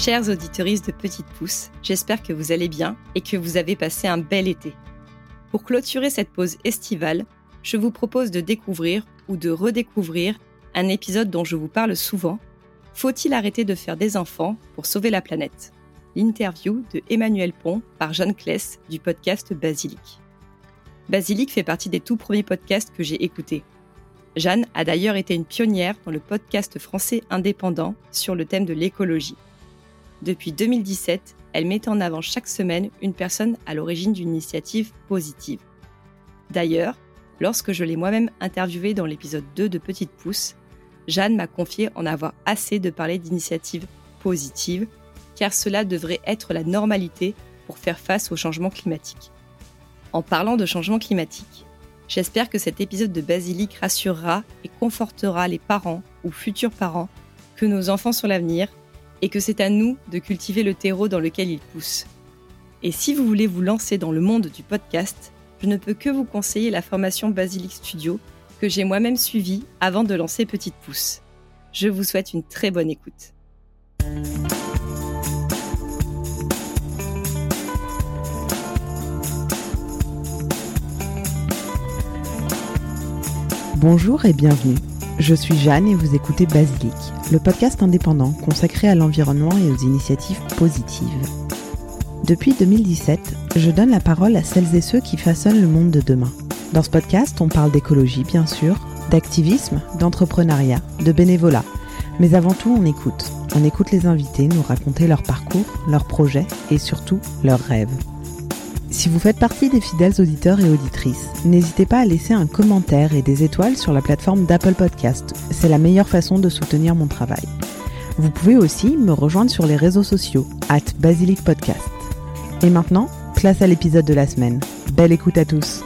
Chers auditeuristes de Petite Pousse, j'espère que vous allez bien et que vous avez passé un bel été. Pour clôturer cette pause estivale, je vous propose de découvrir ou de redécouvrir un épisode dont je vous parle souvent. Faut-il arrêter de faire des enfants pour sauver la planète? L'interview de Emmanuel Pont par Jeanne Kless du podcast Basilic. Basilic fait partie des tout premiers podcasts que j'ai écoutés. Jeanne a d'ailleurs été une pionnière dans le podcast français indépendant sur le thème de l'écologie. Depuis 2017, elle met en avant chaque semaine une personne à l'origine d'une initiative positive. D'ailleurs, lorsque je l'ai moi-même interviewée dans l'épisode 2 de Petite Pousse, Jeanne m'a confié en avoir assez de parler d'initiatives positives, car cela devrait être la normalité pour faire face au changement climatique. En parlant de changement climatique, j'espère que cet épisode de Basilic rassurera et confortera les parents ou futurs parents que nos enfants sont l'avenir et que c'est à nous de cultiver le terreau dans lequel ils poussent. Et si vous voulez vous lancer dans le monde du podcast, je ne peux que vous conseiller la formation Basilic Studio que j'ai moi-même suivie avant de lancer Petite Pousse. Je vous souhaite une très bonne écoute. Bonjour et bienvenue. Je suis Jeanne et vous écoutez Basilic, le podcast indépendant consacré à l'environnement et aux initiatives positives. Depuis 2017, je donne la parole à celles et ceux qui façonnent le monde de demain. Dans ce podcast, on parle d'écologie, bien sûr, d'activisme, d'entrepreneuriat, de bénévolat. Mais avant tout, on écoute. On écoute les invités nous raconter leur parcours, leurs projets et surtout leurs rêves. Si vous faites partie des fidèles auditeurs et auditrices, n'hésitez pas à laisser un commentaire et des étoiles sur la plateforme d'Apple Podcast. C'est la meilleure façon de soutenir mon travail. Vous pouvez aussi me rejoindre sur les réseaux sociaux, at Basilic Podcast. Et maintenant, place à l'épisode de la semaine. Belle écoute à tous.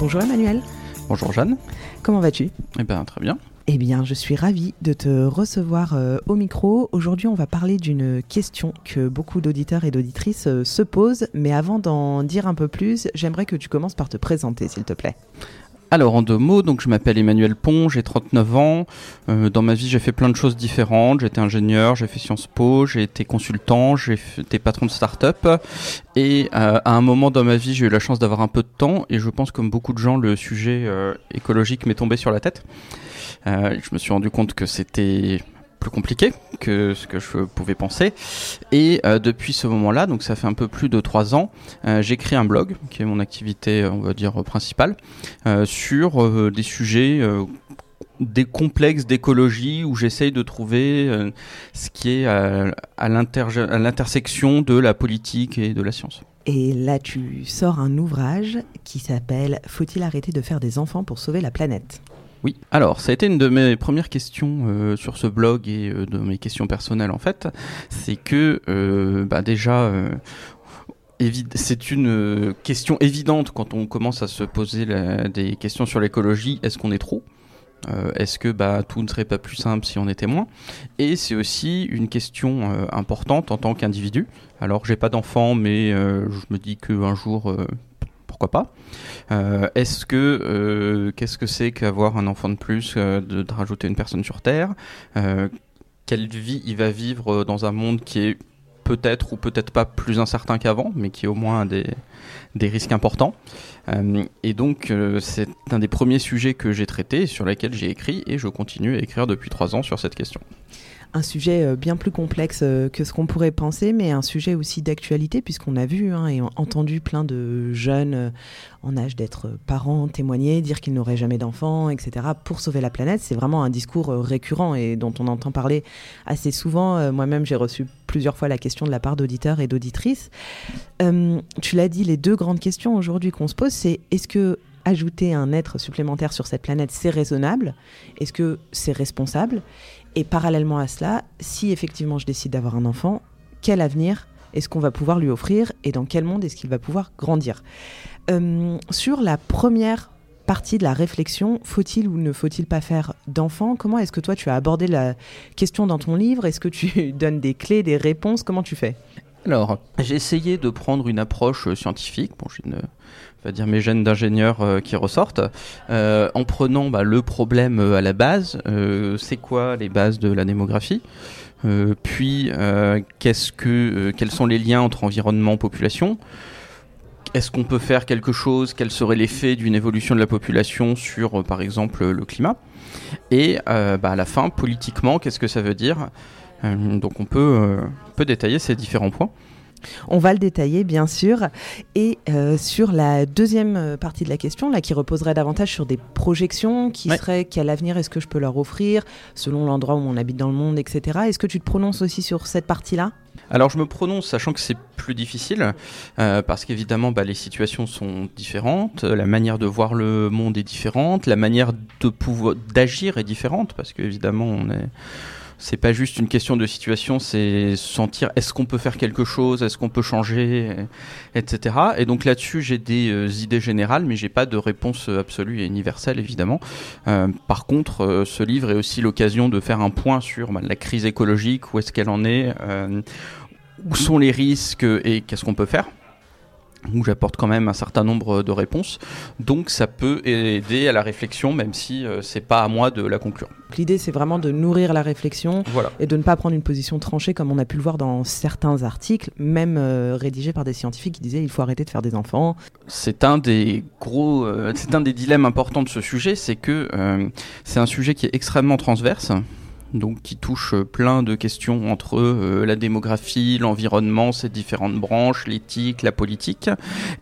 Bonjour Emmanuel. Bonjour Jeanne. Comment vas-tu? Eh bien, très bien. Eh bien, je suis ravie de te recevoir euh, au micro. Aujourd'hui, on va parler d'une question que beaucoup d'auditeurs et d'auditrices euh, se posent. Mais avant d'en dire un peu plus, j'aimerais que tu commences par te présenter, s'il te plaît. Alors en deux mots, donc je m'appelle Emmanuel Pont, j'ai 39 ans. Euh, dans ma vie, j'ai fait plein de choses différentes. J'étais ingénieur, j'ai fait Sciences Po, j'ai été consultant, j'ai été patron de start-up. Et euh, à un moment dans ma vie, j'ai eu la chance d'avoir un peu de temps. Et je pense, comme beaucoup de gens, le sujet euh, écologique m'est tombé sur la tête. Euh, je me suis rendu compte que c'était plus compliqué que ce que je pouvais penser. Et euh, depuis ce moment-là, donc ça fait un peu plus de trois ans, euh, j'ai créé un blog, qui est mon activité, on va dire, principale, euh, sur euh, des sujets euh, des complexes d'écologie où j'essaye de trouver euh, ce qui est euh, à l'intersection de la politique et de la science. Et là, tu sors un ouvrage qui s'appelle Faut-il arrêter de faire des enfants pour sauver la planète? Oui, alors ça a été une de mes premières questions euh, sur ce blog et euh, de mes questions personnelles en fait, c'est que euh, bah, déjà c'est une question évidente quand on commence à se poser des questions sur l'écologie, est-ce qu'on est trop? Est-ce que bah, tout ne serait pas plus simple si on était moins? Et c'est aussi une question importante en tant qu'individu. Alors j'ai pas d'enfant, mais je me dis qu'un jour, pourquoi pas euh, Est-ce que euh, qu'est-ce que c'est qu'avoir un enfant de plus, euh, de, rajouter une personne sur Terre Quelle vie il va vivre dans un monde qui est peut-être ou peut-être pas plus incertain qu'avant, mais qui est au moins des, des risques importants. Et donc c'est un des premiers sujets que j'ai traité, sur lesquels j'ai écrit, et je continue à écrire depuis trois ans sur cette question. Un sujet euh, bien plus complexe euh, que ce qu'on pourrait penser, mais un sujet aussi d'actualité, puisqu'on a vu hein, et entendu plein de jeunes euh, en âge d'être parents témoigner, dire qu'ils n'auraient jamais d'enfants, etc., pour sauver la planète. C'est vraiment un discours récurrent et dont on entend parler assez souvent. Moi-même, j'ai reçu plusieurs fois la question de la part d'auditeurs et d'auditrices. Tu l'as dit, les deux grandes questions aujourd'hui qu'on se pose, c'est est-ce que ajouter un être supplémentaire sur cette planète, c'est raisonnable? Est-ce que c'est responsable? Et parallèlement à cela, si effectivement je décide d'avoir un enfant, quel avenir est-ce qu'on va pouvoir lui offrir et dans quel monde est-ce qu'il va pouvoir grandir? Euh, Sur la première partie de la réflexion, faut-il ou ne faut-il pas faire d'enfants Comment est-ce que toi tu as abordé la question dans ton livre? Est-ce que tu donnes des clés, des réponses? Comment tu fais? Alors, j'ai essayé de prendre une approche scientifique. Bon, j'ai une va dire mes gènes d'ingénieur euh, qui ressortent, euh, en prenant bah, le problème euh, à la base, c'est quoi les bases de la démographie, puis qu'est-ce que, quels sont les liens entre environnement et population, est-ce qu'on peut faire quelque chose? Quel serait l'effet d'une évolution de la population sur, par exemple, le climat? Et bah, à la fin, politiquement, qu'est-ce que ça veut dire? Donc on peut détailler ces différents points. On va le détailler, bien sûr. Et euh, sur la deuxième euh, partie de la question, là, qui reposerait davantage sur des projections, qui seraient quel avenir est-ce que je peux leur offrir, selon l'endroit où on habite dans le monde, etc. Est-ce que tu te prononces aussi sur cette partie-là? Alors je me prononce sachant que c'est plus difficile euh, parce qu'évidemment bah, les situations sont différentes, la manière de voir le monde est différente, la manière de pouvoir d'agir est différente parce qu'évidemment on est c'est pas juste une question de situation, c'est sentir est-ce qu'on peut faire quelque chose, est-ce qu'on peut changer, etc. Et donc là-dessus, j'ai des euh, idées générales, mais j'ai pas de réponse absolue et universelle, évidemment. Euh, par contre, euh, ce livre est aussi l'occasion de faire un point sur bah, la crise écologique, où est-ce qu'elle en est, où sont les risques et qu'est-ce qu'on peut faire où j'apporte quand même un certain nombre de réponses. Donc ça peut aider à la réflexion, même si euh, c'est pas à moi de la conclure. L'idée, c'est vraiment de nourrir la réflexion et de ne pas prendre une position tranchée, comme on a pu le voir dans certains articles, même euh, rédigés par des scientifiques qui disaient il faut arrêter de faire des enfants. C'est un des gros, euh, c'est un des dilemmes importants de ce sujet, c'est que c'est un sujet qui est extrêmement transverse donc qui touche euh, plein de questions entre euh, la démographie, l'environnement, ces différentes branches, l'éthique, la politique.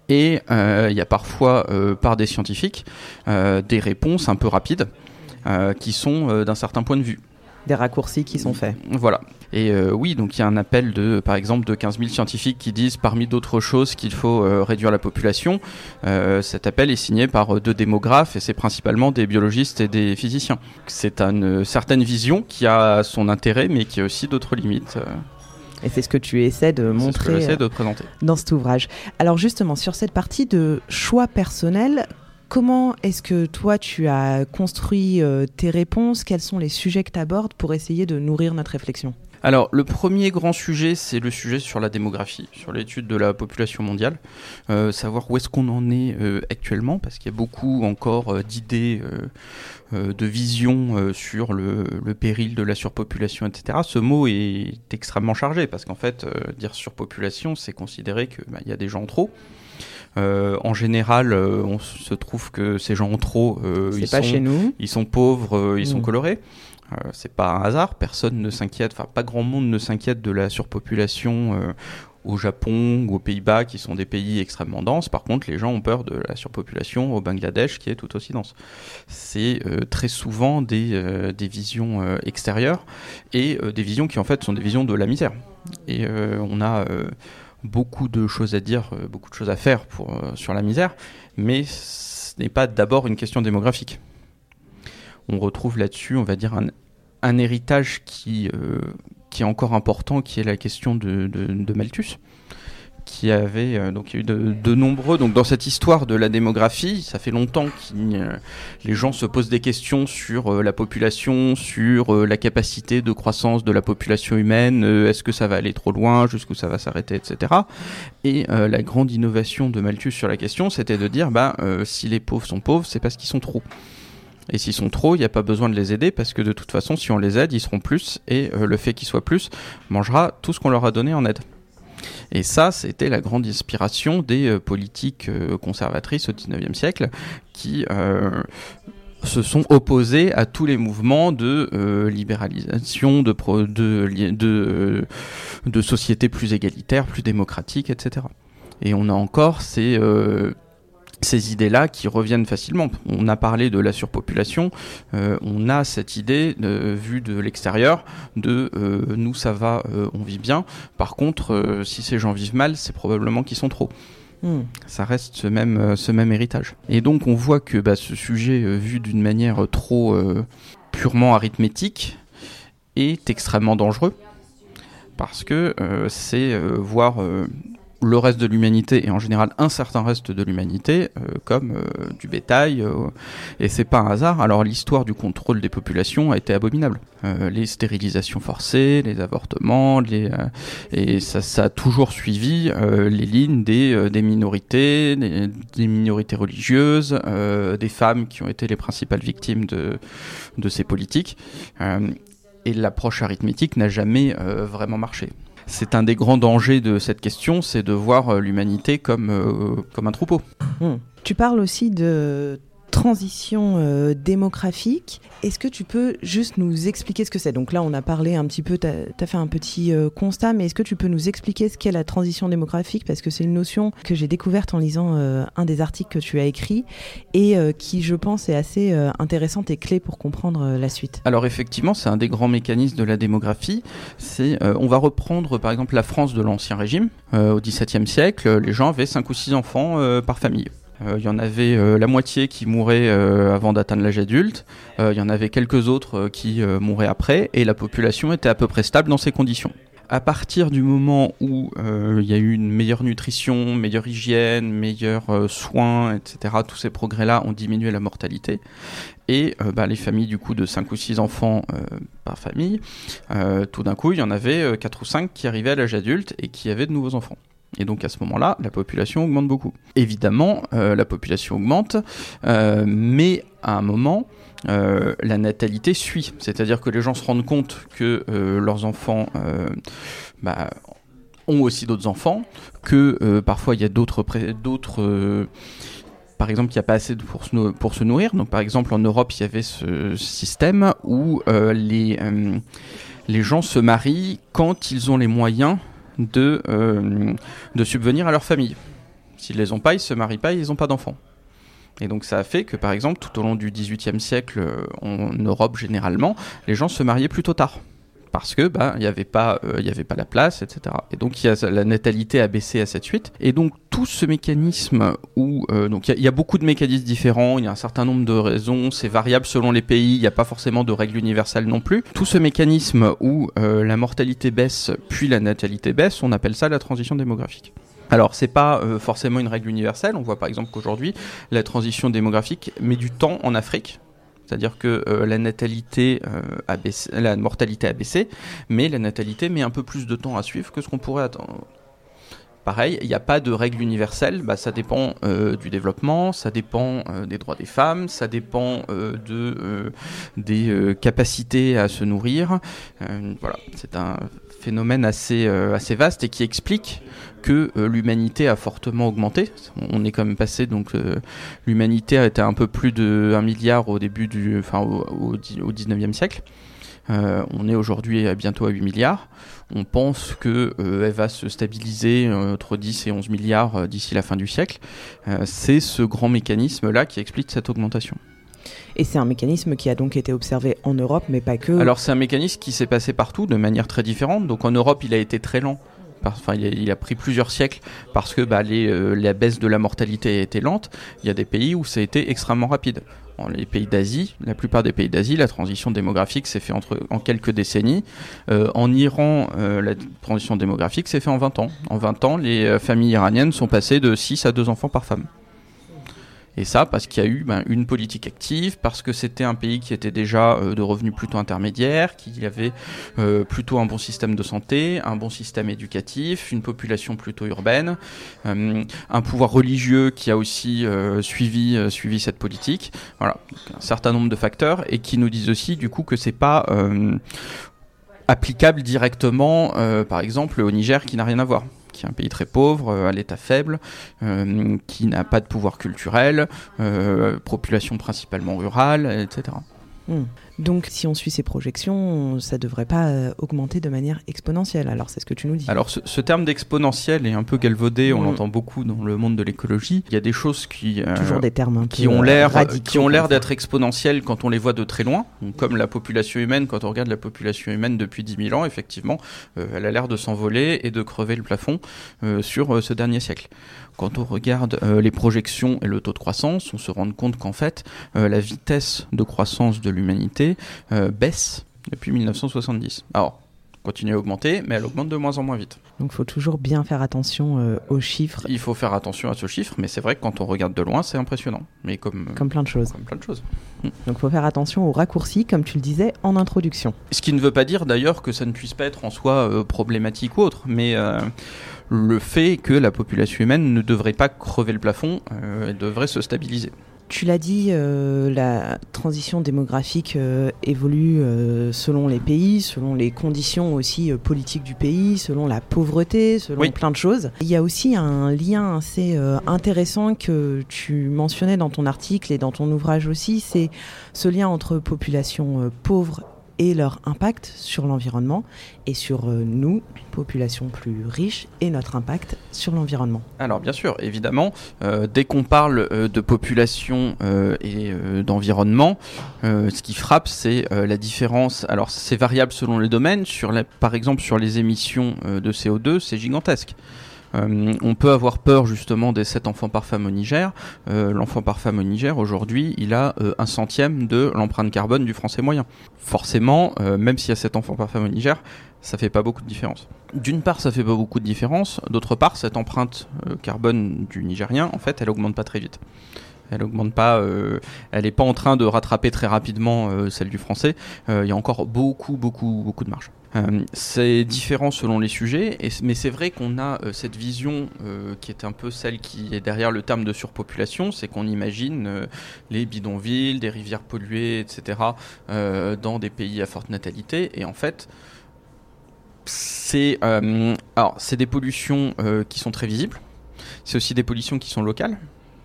Et euh, il y a parfois, par des scientifiques, des réponses un peu rapides qui sont d'un certain point de vue des raccourcis qui sont faits. Voilà. Et euh, oui, donc il y a un appel de, par exemple, de 15 000 scientifiques qui disent, parmi d'autres choses, qu'il faut euh, réduire la population. Euh, cet appel est signé par deux démographes et c'est principalement des biologistes et des physiciens. C'est une certaine vision qui a son intérêt, mais qui a aussi d'autres limites. Et c'est ce que tu essaies de montrer ce de présenter. dans cet ouvrage. Alors justement, sur cette partie de choix personnel, Comment est-ce que toi, tu as construit euh, tes réponses? Quels sont les sujets que tu abordes pour essayer de nourrir notre réflexion? Alors, le premier grand sujet, c'est le sujet sur la démographie, sur l'étude de la population mondiale, euh, savoir où est-ce qu'on en est euh, actuellement, parce qu'il y a beaucoup encore d'idées, de visions sur le, péril de la surpopulation, etc. Ce mot est extrêmement chargé, parce qu'en fait, dire surpopulation, c'est considérer qu'il bah, y a des gens trop. Euh, en général, euh, on se trouve que ces gens ont trop, euh, ils, pas sont, chez nous. ils sont pauvres, ils sont mm. Colorés. c'est pas un hasard, personne ne s'inquiète, enfin pas grand monde ne s'inquiète de la surpopulation au Japon ou aux Pays-Bas qui sont des pays extrêmement denses. Par contre, les gens ont peur de la surpopulation au Bangladesh qui est tout aussi dense. C'est très souvent des, visions extérieures et des visions qui en fait sont des visions de la misère. Et on a beaucoup de choses à dire, euh, beaucoup de choses à faire euh, sur la misère, mais ce n'est pas d'abord une question démographique. On retrouve là-dessus, on va dire, un, héritage qui, euh, qui est encore important, qui est la question de, Malthus qui avait euh, donc eu de, nombreux donc dans cette histoire de la démographie ça fait longtemps que euh, les gens se posent des questions sur la population sur la capacité de croissance de la population humaine est-ce que ça va aller trop loin jusqu'où ça va s'arrêter etc et la grande innovation de Malthus sur la question c'était de dire bah si les pauvres sont pauvres c'est parce qu'ils sont trop et s'ils sont trop, il n'y a pas besoin de les aider parce que de toute façon, si on les aide, ils seront plus et le fait qu'ils soient plus mangera tout ce qu'on leur a donné en aide. Et ça, c'était la grande inspiration des euh, politiques euh, conservatrices au XIXe siècle qui euh, se sont opposés à tous les mouvements de libéralisation, de, de sociétés plus égalitaires, plus démocratiques, etc. Et on a encore ces ces idées-là qui reviennent facilement. On a parlé de la surpopulation, euh, on a cette idée de, vue de l'extérieur de euh, nous ça va, euh, on vit bien. Par contre, si ces gens vivent mal, c'est probablement qu'ils sont trop. Hmm. Ça reste ce même, ce même héritage. Et donc on voit que bah, ce sujet vu d'une manière trop purement arithmétique est extrêmement dangereux parce que c'est voir le reste de l'humanité et en général un certain reste de l'humanité euh, comme euh, du bétail euh, et c'est pas un hasard. Alors l'histoire du contrôle des populations a été abominable. Les stérilisations forcées les avortements et ça, a toujours suivi les lignes des, minorités des, minorités religieuses des femmes qui ont été les principales victimes de ces politiques. Et l'approche arithmétique n'a jamais vraiment marché c'est un des grands dangers de cette question, c'est de voir euh, l'humanité comme, euh, comme un troupeau. Hmm. Tu parles aussi de transition euh, démographique. Est-ce que tu peux juste nous expliquer ce que c'est? Donc là, on a parlé un petit peu, tu as, fait un petit euh, constat, mais est-ce que tu peux nous expliquer ce qu'est la transition démographique? Parce que c'est une notion que j'ai découverte en lisant euh, un des articles que tu as écrit et qui, je pense, est assez intéressante et clé pour comprendre la suite. Alors effectivement, c'est un des grands mécanismes de la démographie. C'est, on va reprendre par exemple la France de l'Ancien Régime. au XVIIe siècle, les gens avaient 5 ou 6 enfants par famille. Il euh, y en avait euh, la moitié qui mourait euh, avant d'atteindre l'âge adulte, il y en avait quelques autres qui mouraient après, et la population était à peu près stable dans ces conditions à partir du moment où il y a eu une meilleure nutrition, meilleure hygiène, meilleurs soins, etc., tous ces progrès-là ont diminué la mortalité. Et bah, les familles du coup de 5 ou 6 enfants par famille, tout d'un coup il y en avait 4 ou 5 qui arrivaient à l'âge adulte et qui avaient de nouveaux enfants. Et donc à ce moment-là, la population augmente beaucoup. Évidemment, euh, la population augmente, euh, mais à un moment, euh, la natalité suit. C'est-à-dire que les gens se rendent compte que leurs enfants bah, ont aussi d'autres enfants, que parfois il y a d'autres... par exemple, il n'y a pas assez pour se, pour se nourrir. Donc, par exemple, en Europe, il y avait ce système où les, les gens se marient quand ils ont les moyens de, euh, de subvenir à leur famille. S'ils les ont pas, ils se marient pas, ils n'ont pas d'enfants. Et donc ça a fait que par exemple tout au long du XVIIIe siècle euh, en Europe généralement, les gens se mariaient plutôt tard parce que bah il n'y avait pas euh, il y avait pas la place etc et donc y a, la natalité a baissé à 7-8 et donc tout ce mécanisme où euh, donc il y, a beaucoup de mécanismes différents il y a un certain nombre de raisons c'est variable selon les pays il n'y a pas forcément de règle universelle non plus tout ce mécanisme où euh, la mortalité baisse puis la natalité baisse on appelle ça la transition démographique alors, c'est pas forcément une règle universelle. On voit par exemple qu'aujourd'hui, la transition démographique met du temps en Afrique. C'est-à-dire que euh, la natalité euh, a baissé, la mortalité a baissé, mais la natalité met un peu plus de temps à suivre que ce qu'on pourrait attendre. Pareil, il n'y a pas de règle universelle, bah, ça dépend euh, du développement, ça dépend des droits des femmes, ça dépend de, des capacités à se nourrir. voilà, c'est un phénomène assez, assez vaste et qui explique que euh, l'humanité a fortement augmenté. On est quand même passé, donc euh, l'humanité était un peu plus de 1 milliard au début du, enfin au, 19e siècle. Euh, on est aujourd'hui bientôt à 8 milliards. On pense qu'elle elle va se stabiliser entre 10 et 11 milliards d'ici la fin du siècle. c'est ce grand mécanisme-là qui explique cette augmentation. Et c'est un mécanisme qui a donc été observé en Europe, mais pas que. Alors c'est un mécanisme qui s'est passé partout de manière très différente. Donc en Europe, il a été très lent Enfin, il, a, pris plusieurs siècles parce que bah, euh, la baisse de la mortalité a été lente. Il y a des pays où ça a été extrêmement rapide. En les pays d'Asie, la plupart des pays d'Asie, la transition démographique s'est fait entre, en quelques décennies. Euh, en Iran, euh, la transition démographique s'est fait en 20 ans. En 20 ans, les familles iraniennes sont passées de 6 à 2 enfants par femme. Et ça parce qu'il y a eu ben, une politique active, parce que c'était un pays qui était déjà euh, de revenus plutôt intermédiaires, qui avait euh, plutôt un bon système de santé, un bon système éducatif, une population plutôt urbaine, euh, un pouvoir religieux qui a aussi suivi, suivi cette politique. Voilà, un certain nombre de facteurs et qui nous disent aussi du coup que c'est pas applicable directement, par exemple, au Niger qui n'a rien à voir qui est un pays très pauvre, euh, à l'état faible, euh, qui n'a pas de pouvoir culturel, euh, population principalement rurale, etc. Donc, si on suit ces projections, ça ne devrait pas euh, augmenter de manière exponentielle. Alors, c'est ce que tu nous dis. Alors, ce, terme d'exponentiel est un peu galvaudé. On mm. l'entend beaucoup dans le monde de l'écologie. Il y a des choses qui euh, toujours des termes qui ont l'air qui ont l'air d'être exponentielles quand on les voit de très loin, comme la population humaine. Quand on regarde la population humaine depuis 10 000 ans, effectivement, euh, elle a l'air de s'envoler et de crever le plafond sur ce dernier siècle quand on regarde les projections et le taux de croissance, on se rend compte qu'en fait, la vitesse de croissance de l'humanité euh, baisse depuis 1970. Alors, continue à augmenter, mais elle augmente de moins en moins vite. Donc il faut toujours bien faire attention euh, aux chiffres. Il faut faire attention à ce chiffre, mais c'est vrai que quand on regarde de loin, c'est impressionnant. Mais comme, comme plein de choses. Comme plein de choses. Donc il faut faire attention aux raccourcis, comme tu le disais en introduction. Ce qui ne veut pas dire d'ailleurs que ça ne puisse pas être en soi euh, problématique ou autre, mais euh, le fait que la population humaine ne devrait pas crever le plafond, elle devrait se stabiliser. Tu l'as dit, euh, la transition démographique euh, évolue euh, selon les pays, selon les conditions aussi politiques du pays, selon la pauvreté, selon plein de choses. Il y a aussi un lien assez intéressant que tu mentionnais dans ton article et dans ton ouvrage aussi, c'est ce lien entre population pauvre et leur impact sur l'environnement et sur euh, nous, population plus riche, et notre impact sur l'environnement. Alors bien sûr, évidemment, euh, dès qu'on parle euh, de population et d'environnement, ce qui frappe, c'est la différence. Alors c'est variable selon les domaines. Sur par exemple, sur les émissions de CO2, c'est gigantesque. Euh, on peut avoir peur justement des 7 enfants par femme au Niger. Euh, l'enfant par femme au Niger, aujourd'hui, il a euh, un centième de l'empreinte carbone du français moyen. Forcément, même s'il y a 7 enfants par femme au Niger, ça fait pas beaucoup de différence. D'une part, ça fait pas beaucoup de différence. D'autre part, cette empreinte carbone du Nigérien, en fait, elle augmente pas très vite. Elle augmente pas, elle n'est pas en train de rattraper très rapidement celle du français. Il y a encore beaucoup, beaucoup, beaucoup de marge. Euh, c'est différent selon les sujets, mais c'est vrai qu'on a euh, cette vision euh, qui est un peu celle qui est derrière le terme de surpopulation, c'est qu'on imagine les bidonvilles, des rivières polluées, etc., dans des pays à forte natalité, et en fait, c'est alors c'est des pollutions qui sont très visibles, c'est aussi des pollutions qui sont locales,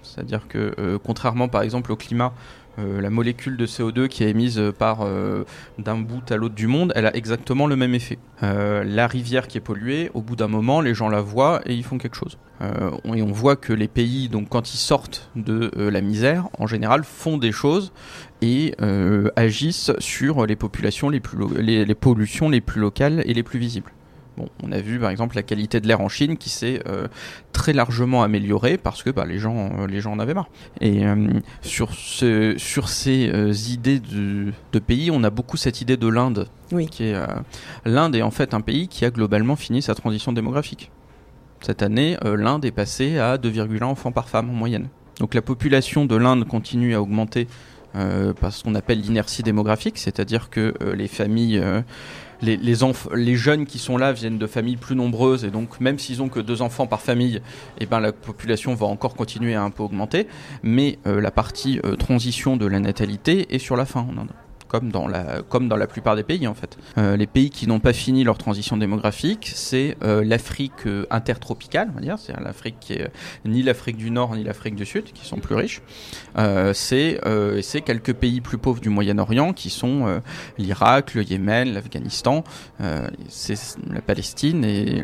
c'est-à-dire que contrairement par exemple au climat euh, la molécule de CO2 qui est émise par euh, d'un bout à l'autre du monde, elle a exactement le même effet. Euh, la rivière qui est polluée, au bout d'un moment, les gens la voient et ils font quelque chose. et on voit que les pays, donc quand ils sortent de la misère, en général, font des choses et agissent sur les populations les plus les pollutions les plus locales et les plus visibles on a vu par exemple la qualité de l'air en Chine qui s'est euh, très largement améliorée parce que bah, les, gens, euh, les gens en avaient marre. Et euh, sur, ce, sur ces idées de, pays, on a beaucoup cette idée de l'Inde. Oui. L'Inde est en fait un pays qui a globalement fini sa transition démographique. Cette année, l'Inde est passée à 2,1 enfants par femme en moyenne. Donc la population de l'Inde continue à augmenter par ce qu'on appelle l'inertie démographique, c'est-à-dire que les familles les, les, jeunes qui sont là viennent de familles plus nombreuses et donc même s'ils ont que deux enfants par famille, eh ben, la population va encore continuer à un peu augmenter. Mais euh, la partie euh, transition de la natalité est sur la fin comme dans la, comme dans la plupart des pays en fait. Euh, les pays qui n'ont pas fini leur transition démographique, c'est euh, l'Afrique euh, intertropicale, on va dire, c'est l'Afrique qui est ni l'Afrique du Nord ni l'Afrique du Sud, qui sont plus riches. c'est c'est quelques pays plus pauvres du Moyen-Orient qui sont l'Irak, le Yémen, l'Afghanistan, c'est la Palestine et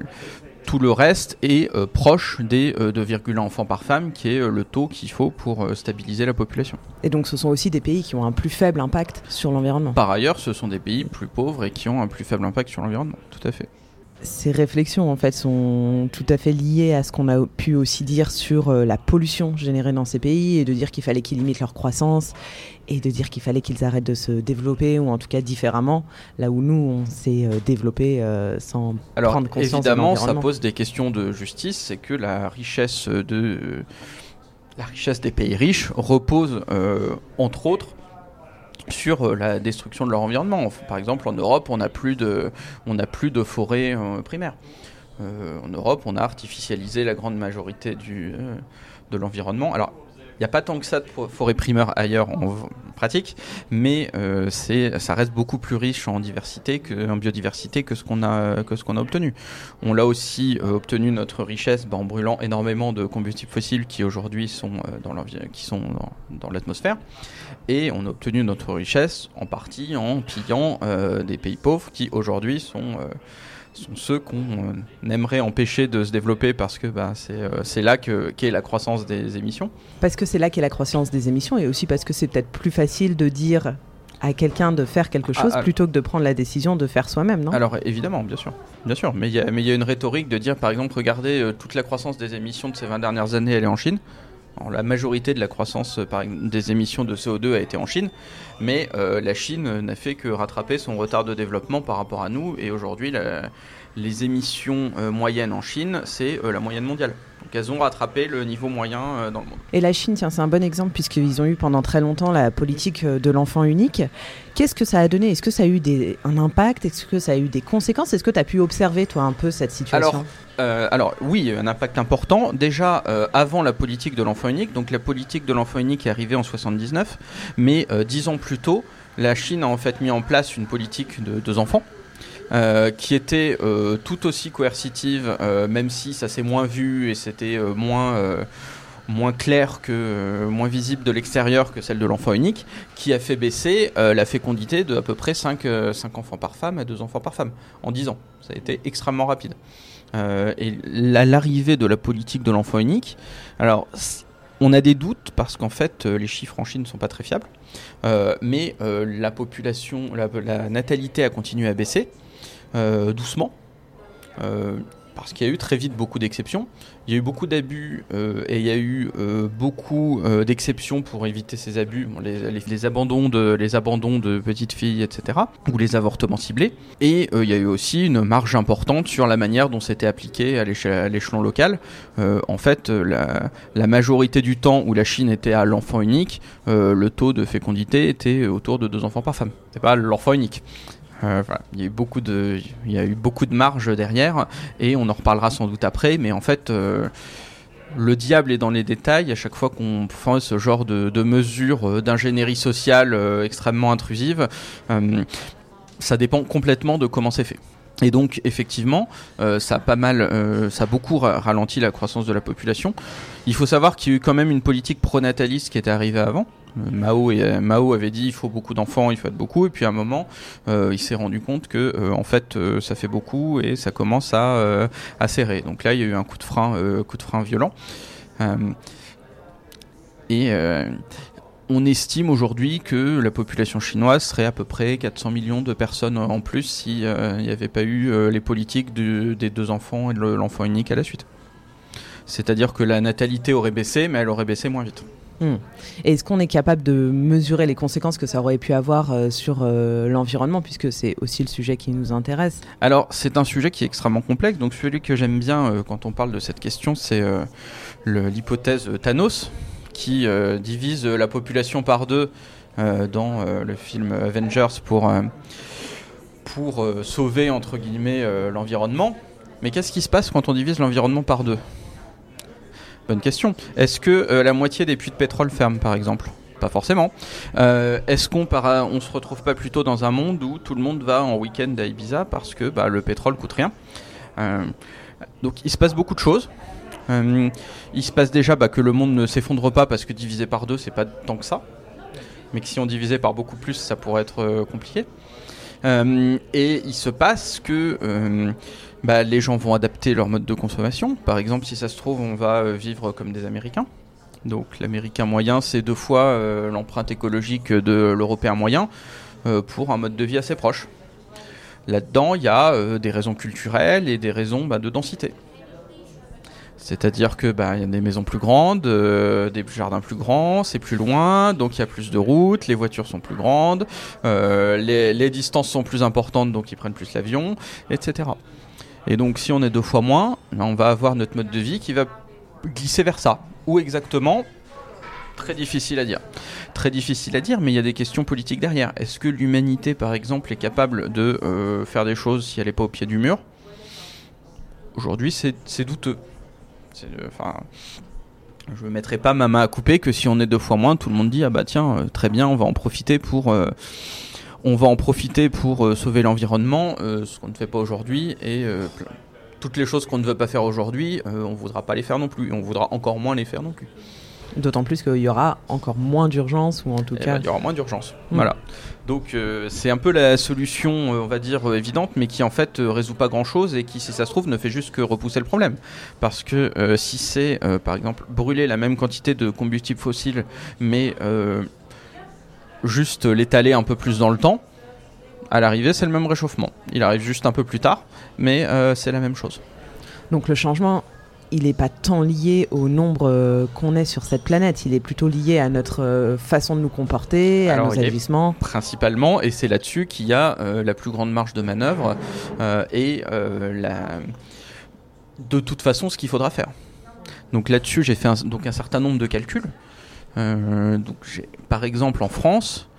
tout le reste est euh, proche des 2,1 euh, enfants par femme, qui est euh, le taux qu'il faut pour stabiliser la population. Et donc ce sont aussi des pays qui ont un plus faible impact sur l'environnement. Par ailleurs, ce sont des pays plus pauvres et qui ont un plus faible impact sur l'environnement, tout à fait ces réflexions en fait sont tout à fait liées à ce qu'on a pu aussi dire sur euh, la pollution générée dans ces pays et de dire qu'il fallait qu'ils limitent leur croissance et de dire qu'il fallait qu'ils arrêtent de se développer ou en tout cas différemment là où nous on s'est euh, développé euh, sans prendre conscience évidemment ça pose des questions de justice c'est que la richesse de la richesse des pays riches repose entre autres sur euh, la destruction de leur environnement. Par exemple, en Europe, on n'a plus de, on plus de forêts euh, primaires. Euh, en Europe, on a artificialisé la grande majorité du, de l'environnement. Alors, il n'y a pas tant que ça de forêts primaires ailleurs en pratique, mais c'est, ça reste beaucoup plus riche en diversité, que, en biodiversité que ce qu'on a, a obtenu. On l'a aussi obtenu notre richesse en brûlant énormément de combustibles fossiles qui aujourd'hui sont sont dans l'atmosphère et on a obtenu notre richesse en partie en pillant euh, des pays pauvres qui aujourd'hui sont, euh, sont ceux qu'on euh, aimerait empêcher de se développer parce que bah, c'est là qu'est la croissance des émissions. Parce que c'est là qu'est la croissance des émissions et aussi parce que c'est peut-être plus facile de dire à quelqu'un de faire quelque ah, chose ah. plutôt que de prendre la décision de faire soi-même, non? Alors évidemment, bien sûr, bien sûr, mais il y, a une rhétorique de dire par exemple, regardez toute la croissance des émissions de ces 20 dernières années, elle est en Chine. La majorité de la croissance par, des émissions de CO2 a été en Chine, mais la Chine n'a fait que rattraper son retard de développement par rapport à nous, et aujourd'hui, les émissions moyennes en Chine, c'est la moyenne mondiale. Donc elles ont rattrapé le niveau moyen euh, dans le monde. Et la Chine, tiens, c'est un bon exemple puisqu'ils ont eu pendant très longtemps la politique euh, de l'enfant unique. Qu'est-ce que ça a donné? Est-ce que ça a eu des, un impact? Est-ce que ça a eu des conséquences? Est-ce que tu as pu observer, toi, un peu cette situation? Alors, euh, alors, oui, un impact important. Déjà, avant la politique de l'enfant unique, donc la politique de l'enfant unique est arrivée en 79, mais dix ans plus tôt, la Chine a en fait mis en place une politique de deux enfants. Euh, qui était euh, tout aussi coercitive, euh, même si ça s'est moins vu et c'était moins moins clair que moins visible de l'extérieur que celle de l'enfant unique, qui a fait baisser la fécondité de à peu près 5, 5 enfants par femme à 2 enfants par femme en 10 ans. Ça a été extrêmement rapide. et l'arrivée de la politique de l'enfant unique, alors on a des doutes parce qu'en fait les chiffres en Chine ne sont pas très fiables, mais la population, la natalité a continué à baisser. Euh, doucement. Euh, parce qu'il y a eu très vite beaucoup d'exceptions. Il y a eu beaucoup d'abus euh, et il y a eu beaucoup d'exceptions pour éviter ces abus, les, abandons de, les abandons de petites filles, etc., ou les avortements ciblés. Et il y a eu aussi une marge importante sur la manière dont c'était appliqué à l'échelon local. en fait, la, la, majorité du temps où la Chine était à l'enfant unique, le taux de fécondité était autour de deux enfants par femme. C'est pas l'enfant unique. Euh, il, y a eu beaucoup de, marge derrière et on en reparlera sans doute après, mais en fait euh, le diable est dans les détails. À chaque fois qu'on fait ce genre de, de mesures euh, d'ingénierie sociale extrêmement intrusive, ça dépend complètement de comment c'est fait. Et donc effectivement, ça a pas mal, ça a beaucoup ralenti la croissance de la population. Il faut savoir qu'il y a eu quand même une politique pronataliste qui était arrivée avant. Mao, et, euh, Mao avait dit il faut beaucoup d'enfants, il faut être beaucoup, et puis à un moment, euh, il s'est rendu compte que euh, en fait, ça fait beaucoup et ça commence à, à, serrer. Donc là, il y a eu un coup de frein, coup de frein violent. et on estime aujourd'hui que la population chinoise serait à peu près 400 millions de personnes en plus s'il n'y avait pas eu les politiques des deux enfants et de l'enfant unique à la suite. C'est-à-dire que la natalité aurait baissé, mais elle aurait baissé moins vite. Hmm. Est-ce qu'on est capable de mesurer les conséquences que ça aurait pu avoir euh, sur euh, l'environnement, puisque c'est aussi le sujet qui nous intéresse? Alors, c'est un sujet qui est extrêmement complexe. Donc, celui que j'aime bien euh, quand on parle de cette question, c'est l'hypothèse Thanos, qui divise la population par deux dans le film Avengers pour, pour sauver, entre guillemets, l'environnement. Mais qu'est-ce qui se passe quand on divise l'environnement par deux? Bonne question. Est-ce que euh, la moitié des puits de pétrole ferment, par exemple? Pas forcément. Euh, est-ce qu'on on se retrouve pas plutôt dans un monde où tout le monde va en week-end à Ibiza parce que bah, le pétrole coûte rien? Euh, Donc il se passe beaucoup de choses. il se passe déjà bah, que le monde ne s'effondre pas parce que divisé par deux c'est pas tant que ça, mais que si on divisait par beaucoup plus ça pourrait être compliqué. Et il se passe que bah, les gens vont adapter leur mode de consommation. Par exemple, si ça se trouve, on va euh, vivre comme des Américains. Donc l'Américain moyen, c'est deux fois euh, l'empreinte écologique de l'Européen moyen euh, pour un mode de vie assez proche. Là-dedans, il y a des raisons culturelles et des raisons bah, de densité. C'est-à-dire que bah, y a des maisons plus grandes, des jardins plus grands, c'est plus loin, donc il y a plus de routes, les voitures sont plus grandes, les, les, distances sont plus importantes, donc ils prennent plus l'avion, etc. Et donc si on est deux fois moins, on va avoir notre mode de vie qui va glisser vers ça. Où exactement Très difficile à dire. Très difficile à dire, mais il y a des questions politiques derrière. Est-ce que l'humanité, par exemple, est capable de euh, faire des choses si elle n'est pas au pied du mur? Aujourd'hui, c'est douteux. Euh, je ne mettrai pas ma main à couper que si on est deux fois moins, tout le monde dit ah bah tiens, euh, très bien, on va en profiter pour on va en profiter pour euh, sauver l'environnement, euh, ce qu'on ne fait pas aujourd'hui, et euh, toutes les choses qu'on ne veut pas faire aujourd'hui, on ne voudra pas les faire non plus, et on voudra encore moins les faire non plus. D'autant plus qu'il y aura encore moins d'urgence, ou en tout eh cas... Ben, il y aura moins d'urgence, hmm. voilà. Donc c'est un peu la solution, on va dire, évidente, mais qui en fait résout pas grand-chose, et qui, si ça se trouve, ne fait juste que repousser le problème. Parce que si c'est, par exemple, brûler la même quantité de combustible fossile, mais juste l'étaler un peu plus dans le temps, à l'arrivée, c'est le même réchauffement. Il arrive juste un peu plus tard, mais euh, c'est la même chose. Donc le changement il n'est pas tant lié au nombre euh, qu'on est sur cette planète, il est plutôt lié à notre euh, façon de nous comporter, à nos agissements. Principalement, et c'est là-dessus qu'il y a euh, la plus grande marge de manœuvre et la... de toute façon ce qu'il faudra faire. Donc là-dessus, j'ai fait un, donc un certain nombre de calculs. donc par exemple, en France,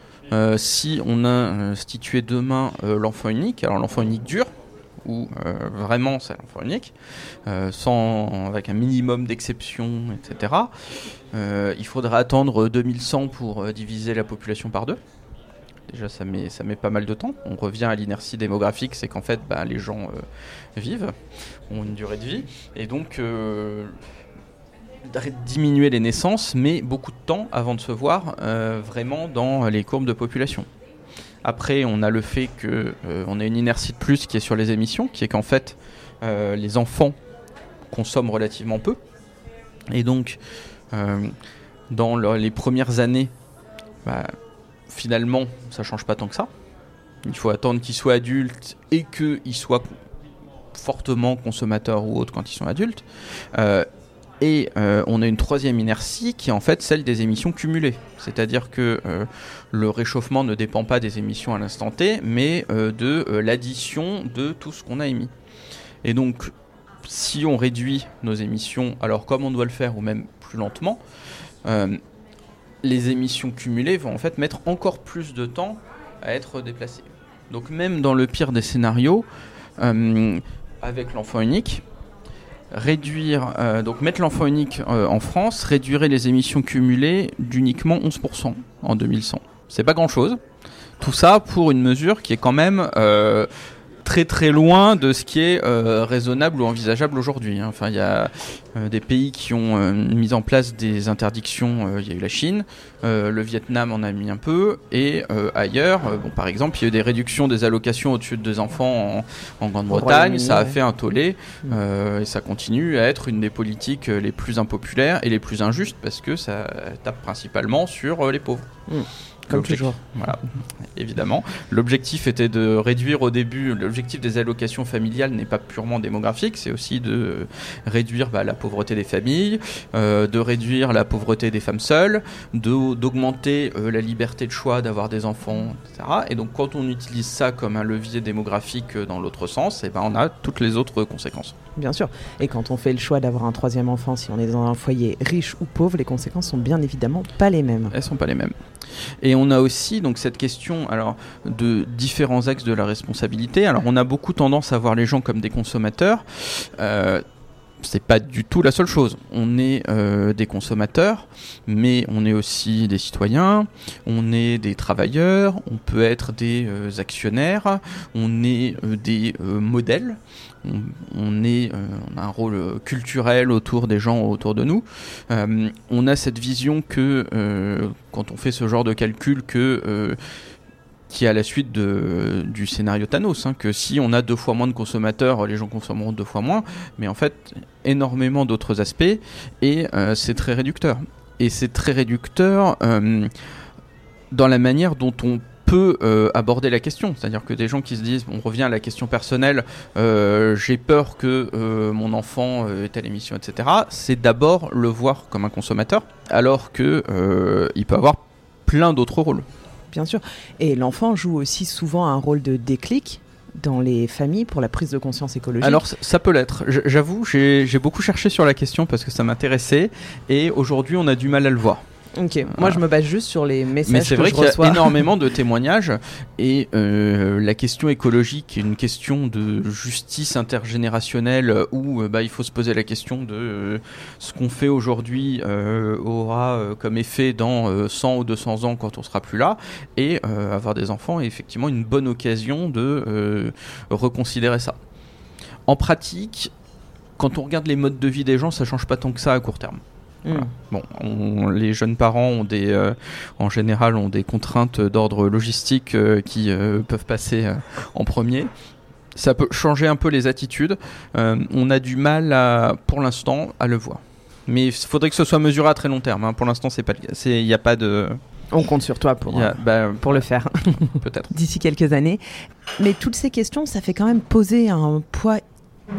si on a institué demain l'enfant unique, alors l'enfant unique dur, où euh, vraiment c'est l'enfant unique, euh, sans, avec un minimum d'exceptions, etc., euh, il faudra attendre 2100 pour diviser la population par deux. Déjà, ça met, ça met pas mal de temps. On revient à l'inertie démographique, c'est qu'en fait, bah, les gens vivent, ont une durée de vie, et donc diminuer les naissances, mais beaucoup de temps avant de se voir vraiment dans les courbes de population. Après, on a le fait qu'on euh, a une inertie de plus qui est sur les émissions, qui est qu'en fait, euh, les enfants consomment relativement peu. Et donc, euh, dans les premières années, bah, finalement, ça change pas tant que ça. Il faut attendre qu'ils soient adultes et qu'ils soient fortement consommateurs ou autres quand ils sont adultes. Et euh, on a une troisième inertie qui est en fait celle des émissions cumulées. C'est-à-dire que euh, le réchauffement ne dépend pas des émissions à l'instant T, mais euh, de l'addition de tout ce qu'on a émis. Et donc, si on réduit nos émissions, alors comme on doit le faire, ou même plus lentement, les émissions cumulées vont en fait mettre encore plus de temps à être déplacées. Donc même dans le pire des scénarios, avec l'enfant unique, réduire, euh, donc mettre l'enfant unique euh, en France réduirait les émissions cumulées d'uniquement 11% en 2100. C'est pas grand chose. Tout ça pour une mesure qui est quand même euh, très très loin de ce qui est euh, raisonnable ou envisageable aujourd'hui. Hein. Enfin, il y a euh, des pays qui ont euh, mis en place des interdictions. Il y a eu la Chine, le Vietnam en a mis un peu, et ailleurs, bon, par exemple, il y a eu des réductions des allocations au-dessus des enfants en, en Grande-Bretagne. Ça a fait un tollé, mm. et ça continue à être une des politiques les plus impopulaires et les plus injustes parce que ça tape principalement sur les pauvres. Mm. Comme toujours. Voilà, évidemment. L'objectif était de réduire au début, l'objectif des allocations familiales n'est pas purement démographique, c'est aussi de réduire bah, la pauvreté des familles, euh, de réduire la pauvreté des femmes seules, d'augmenter euh, la liberté de choix d'avoir des enfants, etc. Et donc quand on utilise ça comme un levier démographique euh, dans l'autre sens, et eh ben, on a toutes les autres conséquences. Bien sûr. Et quand on fait le choix d'avoir un troisième enfant, si on est dans un foyer riche ou pauvre, les conséquences sont bien évidemment pas les mêmes. Elles sont pas les mêmes. Et on a aussi donc cette question alors de différents axes de la responsabilité. Alors on a beaucoup tendance à voir les gens comme des consommateurs. Euh, c'est pas du tout la seule chose. On est euh, des consommateurs, mais on est aussi des citoyens, on est des travailleurs, on peut être des euh, actionnaires, on est des modèles on, euh, a un rôle culturel autour des gens autour de nous. Euh, on a cette vision que euh, quand on fait ce genre de calcul qui est à la suite du scénario Thanos, hein, que si on a deux fois moins de consommateurs, les gens consommeront deux fois moins, mais en fait énormément d'autres aspects, et c'est très réducteur. Et c'est très réducteur dans la manière dont on peut euh, aborder la question. C'est-à-dire que des gens qui se disent, on revient à la question personnelle, euh, j'ai peur que euh, mon enfant ait telle émission, etc. C'est d'abord le voir comme un consommateur, alors que il peut avoir plein d'autres rôles. Bien sûr. Et l'enfant joue aussi souvent un rôle de déclic dans les familles pour la prise de conscience écologique Alors ça peut l'être. J'avoue, j'ai beaucoup cherché sur la question parce que ça m'intéressait et aujourd'hui on a du mal à le voir. Ok, moi je me base juste sur les messages Mais c'est vrai qu'il y a énormément de témoignages et euh, la question écologique est une question de justice intergénérationnelle où euh, bah, il faut se poser la question de euh, ce qu'on fait aujourd'hui aura comme effet dans 100 ou 200 ans quand on sera plus là et avoir des enfants est effectivement une bonne occasion de reconsidérer ça. En pratique, quand on regarde les modes de vie des gens, ça change pas tant que ça à court terme. Hmm. Bon, les jeunes parents ont des, euh, en général, ont des contraintes d'ordre logistique euh, qui euh, peuvent passer en premier. Ça peut changer un peu les attitudes. on a du mal, à, pour l'instant, à le voir. Mais il faudrait que ce soit mesuré à très long terme. Hein. Pour l'instant, c'est pas, il n'y a pas de. On compte sur toi pour, bah, pour le faire. Peut-être. D'ici quelques années. Mais toutes ces questions, ça fait quand même poser un poids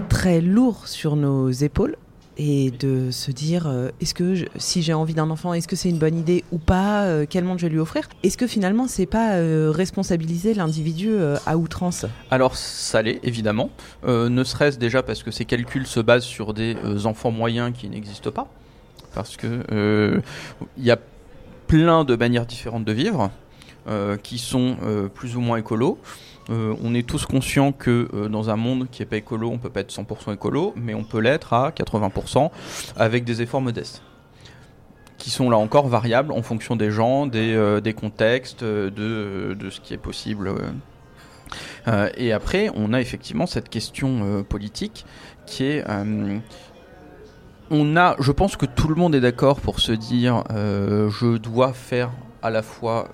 très lourd sur nos épaules et de se dire euh, est-ce que si j'ai envie d'un enfant, est-ce que c'est une bonne idée ou pas euh, Quel monde je vais lui offrir? Est-ce que finalement c'est pas euh, responsabiliser l'individu à outrance? Alors ça l'est évidemment, ne serait-ce déjà parce que ces calculs se basent sur des enfants moyens qui n'existent pas, parce que il y a plein de manières différentes de vivre qui sont plus ou moins écolos. Euh, on est tous conscients que euh, dans un monde qui n'est pas écolo, on peut pas être 100% écolo, mais on peut l'être à 80% avec des efforts modestes qui sont là encore variables en fonction des gens, des, euh, contextes, de, ce qui est possible. et après, on a effectivement cette question politique qui est on a, je pense que tout le monde est d'accord pour se dire, je dois faire à la fois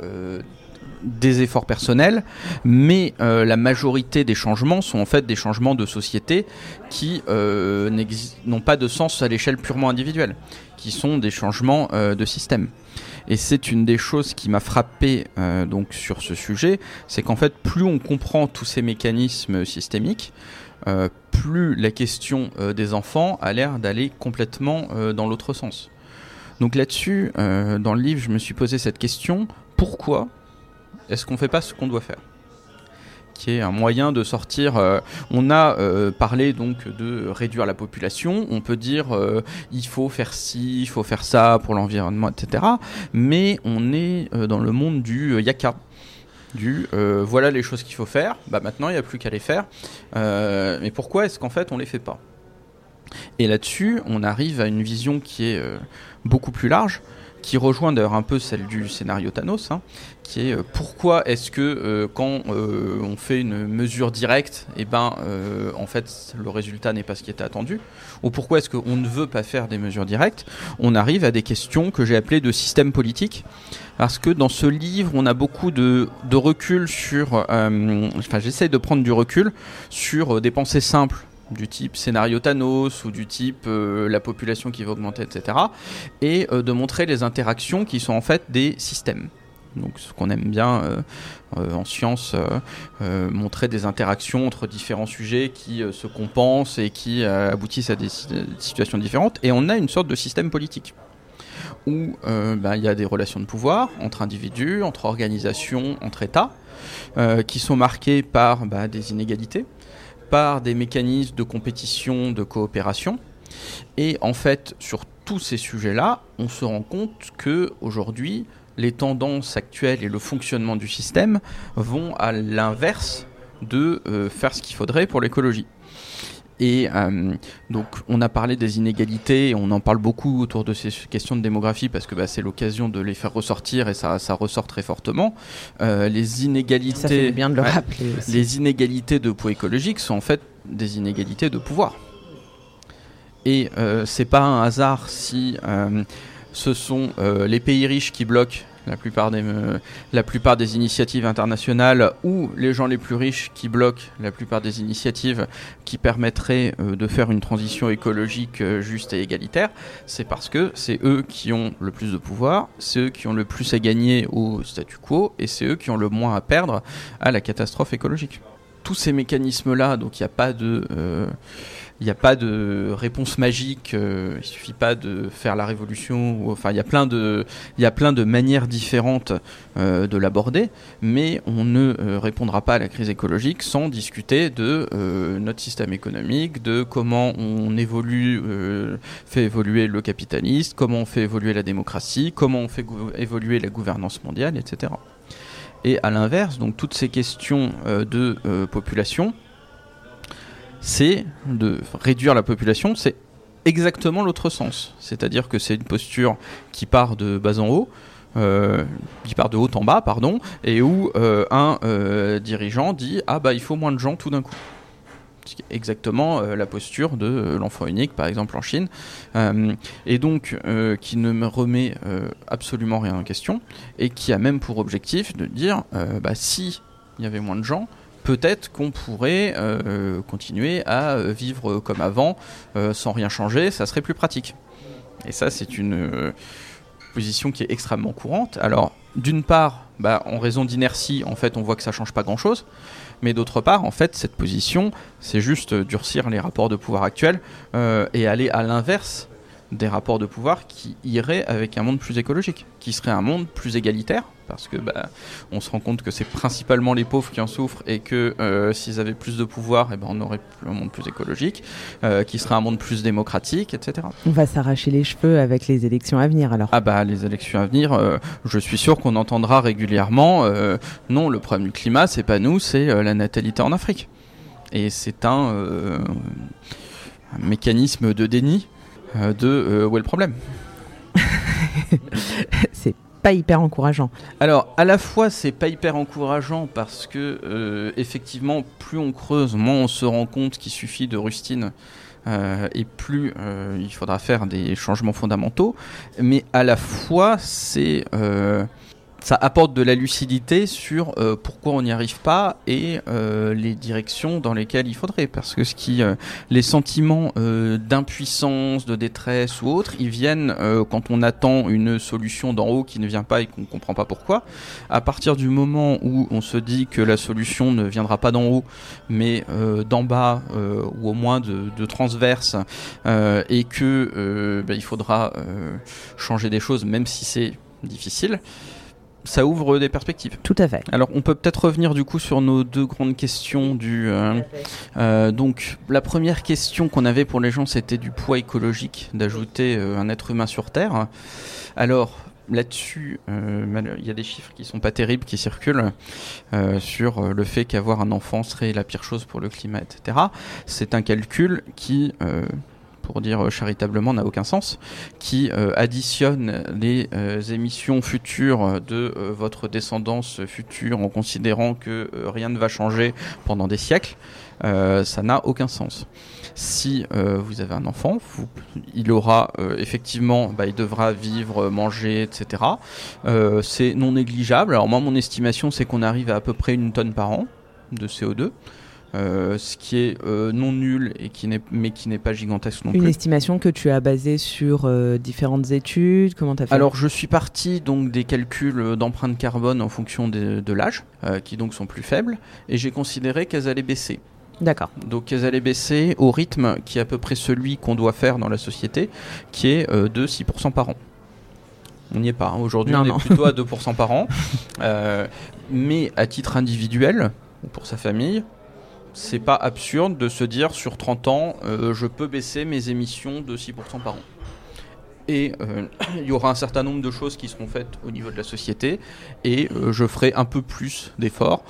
des efforts personnels, mais euh, la majorité des changements sont en fait des changements de société qui euh, n'ont pas de sens à l'échelle purement individuelle, qui sont des changements euh, de système. Et c'est une des choses qui m'a frappé donc sur ce sujet, c'est qu'en fait plus on comprend tous ces mécanismes systémiques, plus la question des enfants a l'air d'aller complètement dans l'autre sens. Donc là-dessus, dans le livre, je me suis posé cette question pourquoi est-ce qu'on fait pas ce qu'on doit faire qui est un moyen de sortir. Euh, on a euh, parlé donc de réduire la population. On peut dire euh, il faut faire ci, il faut faire ça pour l'environnement, etc. Mais on est dans le monde du yaka. Du voilà les choses qu'il faut faire. Bah maintenant il n'y a plus qu'à les faire. mais pourquoi est-ce qu'en fait on les fait pas? Et là-dessus, on arrive à une vision qui est beaucoup plus large qui rejoint d'ailleurs un peu celle du scénario Thanos, hein, qui est euh, pourquoi est-ce que euh, quand euh, on fait une mesure directe, et eh ben en fait le résultat n'est pas ce qui était attendu, ou pourquoi est-ce qu'on ne veut pas faire des mesures directes, on arrive à des questions que j'ai appelées de système politique, parce que dans ce livre on a beaucoup de, recul sur, enfin j'essaie de prendre du recul sur des pensées simples du type scénario Thanos ou du type euh, la population qui va augmenter, etc. Et euh, de montrer les interactions qui sont en fait des systèmes. Donc ce qu'on aime bien euh, en science, montrer des interactions entre différents sujets qui se compensent et qui aboutissent à des, situations différentes. Et on a une sorte de système politique où bah, il y a des relations de pouvoir entre individus, entre organisations, entre États, qui sont marquées par bah, des inégalités par des mécanismes de compétition, de coopération. Et en fait, sur tous ces sujets-là, on se rend compte que aujourd'hui, les tendances actuelles et le fonctionnement du système vont à l'inverse de euh, faire ce qu'il faudrait pour l'écologie. Et euh, donc, on a parlé des inégalités, on en parle beaucoup autour de ces questions de démographie parce que bah, c'est l'occasion de les faire ressortir et ça, ça ressort très fortement. Euh, les inégalités, ça fait bien de le rappeler. Les inégalités de poids écologique sont en fait des inégalités de pouvoir. Et euh, c'est pas un hasard si euh, ce sont les pays riches qui bloquent la plupart des, euh, la plupart des initiatives internationales ou les gens les plus riches qui bloquent la plupart des initiatives qui permettraient euh, de faire une transition écologique euh, juste et égalitaire, c'est parce que c'est eux qui ont le plus de pouvoir, c'est eux qui ont le plus à gagner au statu quo et c'est eux qui ont le moins à perdre à la catastrophe écologique. Tous ces mécanismes-là, donc il n'y a pas de il n'y a pas de réponse magique. Euh, il suffit pas de faire la révolution. enfin, il y a plein de, il y a plein de manières différentes euh, de l'aborder, mais on ne euh, répondra pas à la crise écologique sans discuter de notre système économique, de comment on évolue, fait évoluer le capitalisme, comment on fait évoluer la démocratie, comment on fait évoluer la gouvernance mondiale, etc. Et à l'inverse, donc toutes ces questions de population c'est de réduire la population, c'est exactement l'autre sens. C'est-à-dire que c'est une posture qui part de bas en haut, euh, qui part de haut en bas, pardon, et où euh, un euh, dirigeant dit ah bah il faut moins de gens tout d'un coup. Exactement la posture de l'enfant unique, par exemple en Chine, et donc qui ne me remet absolument rien en question, et qui a même pour objectif de dire bah si il y avait moins de gens, peut-être qu'on pourrait euh, continuer à vivre comme avant euh, sans rien changer, ça serait plus pratique. Et ça, c'est une euh, position qui est extrêmement courante. Alors, d'une part, bah, en raison d'inertie, en fait, on voit que ça change pas grand-chose. Mais d'autre part, en fait, cette position, c'est juste durcir les rapports de pouvoir actuels et aller à l'inverse des rapports de pouvoir qui iraient avec un monde plus écologique, qui serait un monde plus égalitaire, parce que bah, on se rend compte que c'est principalement les pauvres qui en souffrent et que euh, s'ils avaient plus de pouvoir, et eh ben on aurait un monde plus écologique, euh, qui serait un monde plus démocratique, etc. On va s'arracher les cheveux avec les élections à venir alors. Ah bah les élections à venir, euh, je suis sûr qu'on entendra régulièrement. non, le problème du climat, c'est pas nous, c'est la natalité en Afrique. Et c'est un, un mécanisme de déni de où est le problème. c'est pas hyper encourageant. Alors, à la fois, c'est pas hyper encourageant parce que, euh, effectivement, plus on creuse, moins on se rend compte qu'il suffit de rustine. Euh, et plus euh, il faudra faire des changements fondamentaux, mais à la fois c'est ça apporte de la lucidité sur euh, pourquoi on n'y arrive pas et euh, les directions dans lesquelles il faudrait. Parce que ce qui, euh, les sentiments d'impuissance, de détresse ou autres, ils viennent quand on attend une solution d'en haut qui ne vient pas et qu'on ne comprend pas pourquoi. À partir du moment où on se dit que la solution ne viendra pas d'en haut, mais d'en bas ou au moins de, de transverse, et que ben, il faudra changer des choses, même si c'est difficile ça ouvre des perspectives. Tout à fait. Alors on peut peut-être revenir du coup sur nos deux grandes questions du. Euh, euh, donc la première question qu'on avait pour les gens, c'était du poids écologique d'ajouter euh, un être humain sur Terre. Alors là-dessus, il y a des chiffres qui sont pas terribles qui circulent sur le fait qu'avoir un enfant serait la pire chose pour le climat, etc. C'est un calcul qui pour dire charitablement, n'a aucun sens, qui euh, additionne les euh, émissions futures de euh, votre descendance future en considérant que rien ne va changer pendant des siècles, ça n'a aucun sens. Si vous avez un enfant, il aura effectivement, bah, il devra vivre, manger, etc. c'est non négligeable. Alors moi, mon estimation, c'est qu'on arrive à à peu près une tonne par an de CO2. Euh, ce qui est euh, non nul et qui n'est mais qui n'est pas gigantesque non plus. Une estimation que tu as basée sur euh, différentes études, comment tu as fait Alors je suis parti donc des calculs d'empreinte carbone en fonction de, l'âge, qui donc sont plus faibles, et j'ai considéré qu'elles allaient baisser. D'accord. Donc elles allaient baisser au rythme qui est à peu près celui qu'on doit faire dans la société, qui est de 6% par an. On n'y est pas. Hein. Aujourd'hui, on est plutôt à 2% par an. mais à titre individuel, pour sa famille, c'est pas absurde de se dire sur 30 ans, euh, je peux baisser mes émissions de 6% par an. Et euh, il y aura un certain nombre de choses qui seront faites au niveau de la société, et euh, je ferai un peu plus d'efforts.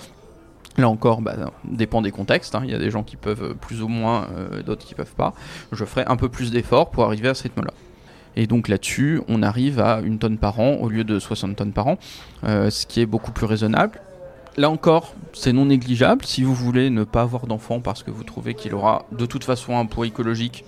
Là encore, bah, dépend des contextes. Hein. Il y a des gens qui peuvent plus ou moins, d'autres qui peuvent pas. Je ferai un peu plus d'efforts pour arriver à ce rythme-là. Et donc là-dessus, on arrive à une tonne par an au lieu de 60 tonnes par an, ce qui est beaucoup plus raisonnable Là encore, c'est non négligeable. Si vous voulez ne pas avoir d'enfant parce que vous trouvez qu'il aura de toute façon un poids écologique,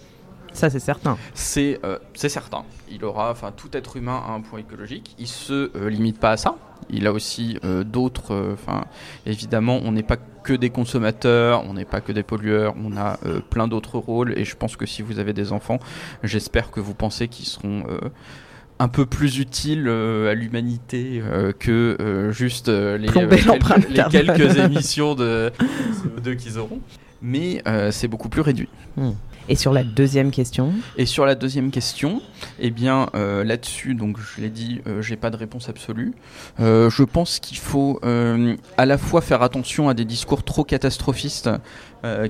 ça c'est certain. C'est euh, certain. Il aura, enfin, tout être humain a un poids écologique. Il se euh, limite pas à ça. Il a aussi euh, d'autres. Enfin, évidemment, on n'est pas que des consommateurs, on n'est pas que des pollueurs. On a plein d'autres rôles. Et je pense que si vous avez des enfants, j'espère que vous pensez qu'ils seront un peu plus utile euh, à l'humanité euh, que euh, juste les, quelques, émissions de CO2 qu'ils auront. Mais c'est beaucoup plus réduit. Hmm. Et sur la deuxième question Et sur la deuxième question, eh bien là-dessus, donc je l'ai dit, j'ai pas de réponse absolue. je pense qu'il faut à la fois faire attention à des discours trop catastrophistes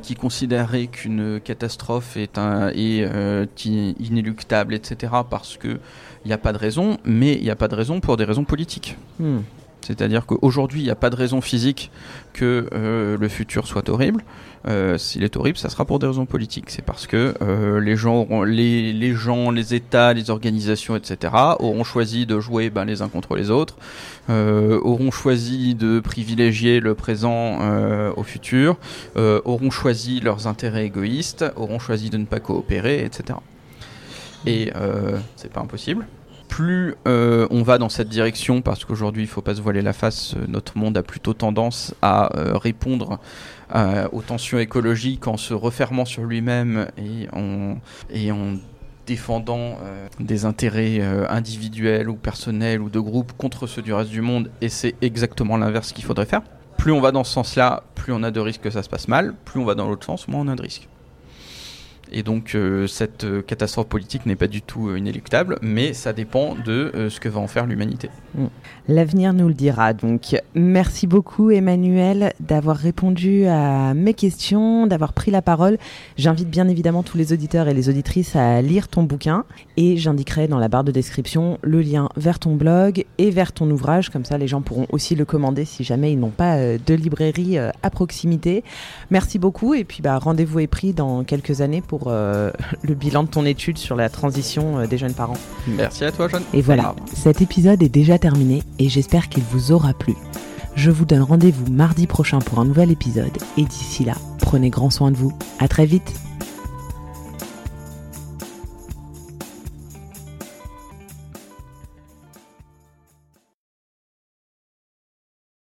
qui considéraient qu'une catastrophe est, un, est inéluctable, etc. Parce que il n'y a pas de raison, mais il n'y a pas de raison pour des raisons politiques. Hmm. C'est-à-dire qu'aujourd'hui, il n'y a pas de raison physique que euh, le futur soit horrible. Euh, s'il est horrible, ça sera pour des raisons politiques. C'est parce que euh, les, gens les États, les organisations, etc., auront choisi de jouer ben, les uns contre les autres, auront choisi de privilégier le présent au futur, auront choisi leurs intérêts égoïstes, auront choisi de ne pas coopérer, etc. Et c'est pas impossible plus euh, on va dans cette direction, parce qu'aujourd'hui, il ne faut pas se voiler la face, euh, notre monde a plutôt tendance à euh, répondre aux tensions écologiques en se refermant sur lui-même et en, et en défendant des intérêts individuels ou personnels ou de groupe contre ceux du reste du monde, et c'est exactement l'inverse qu'il faudrait faire. plus on va dans ce sens-là, plus on a de risques que ça se passe mal, plus on va dans l'autre sens, moins on a de risques. Et donc euh, cette euh, catastrophe politique n'est pas du tout euh, inéluctable, mais ça dépend de ce que va en faire l'humanité. Mm. L'avenir nous le dira. Donc merci beaucoup Emmanuel d'avoir répondu à mes questions, d'avoir pris la parole. J'invite bien évidemment tous les auditeurs et les auditrices à lire ton bouquin et j'indiquerai dans la barre de description le lien vers ton blog et vers ton ouvrage. Comme ça les gens pourront aussi le commander si jamais ils n'ont pas de librairie à proximité. Merci beaucoup et puis bah, rendez-vous est pris dans quelques années pour euh, le bilan de ton étude sur la transition euh, des jeunes parents. Merci à toi, Jeanne. Et voilà, cet épisode est déjà terminé et j'espère qu'il vous aura plu. Je vous donne rendez-vous mardi prochain pour un nouvel épisode et d'ici là, prenez grand soin de vous. À très vite.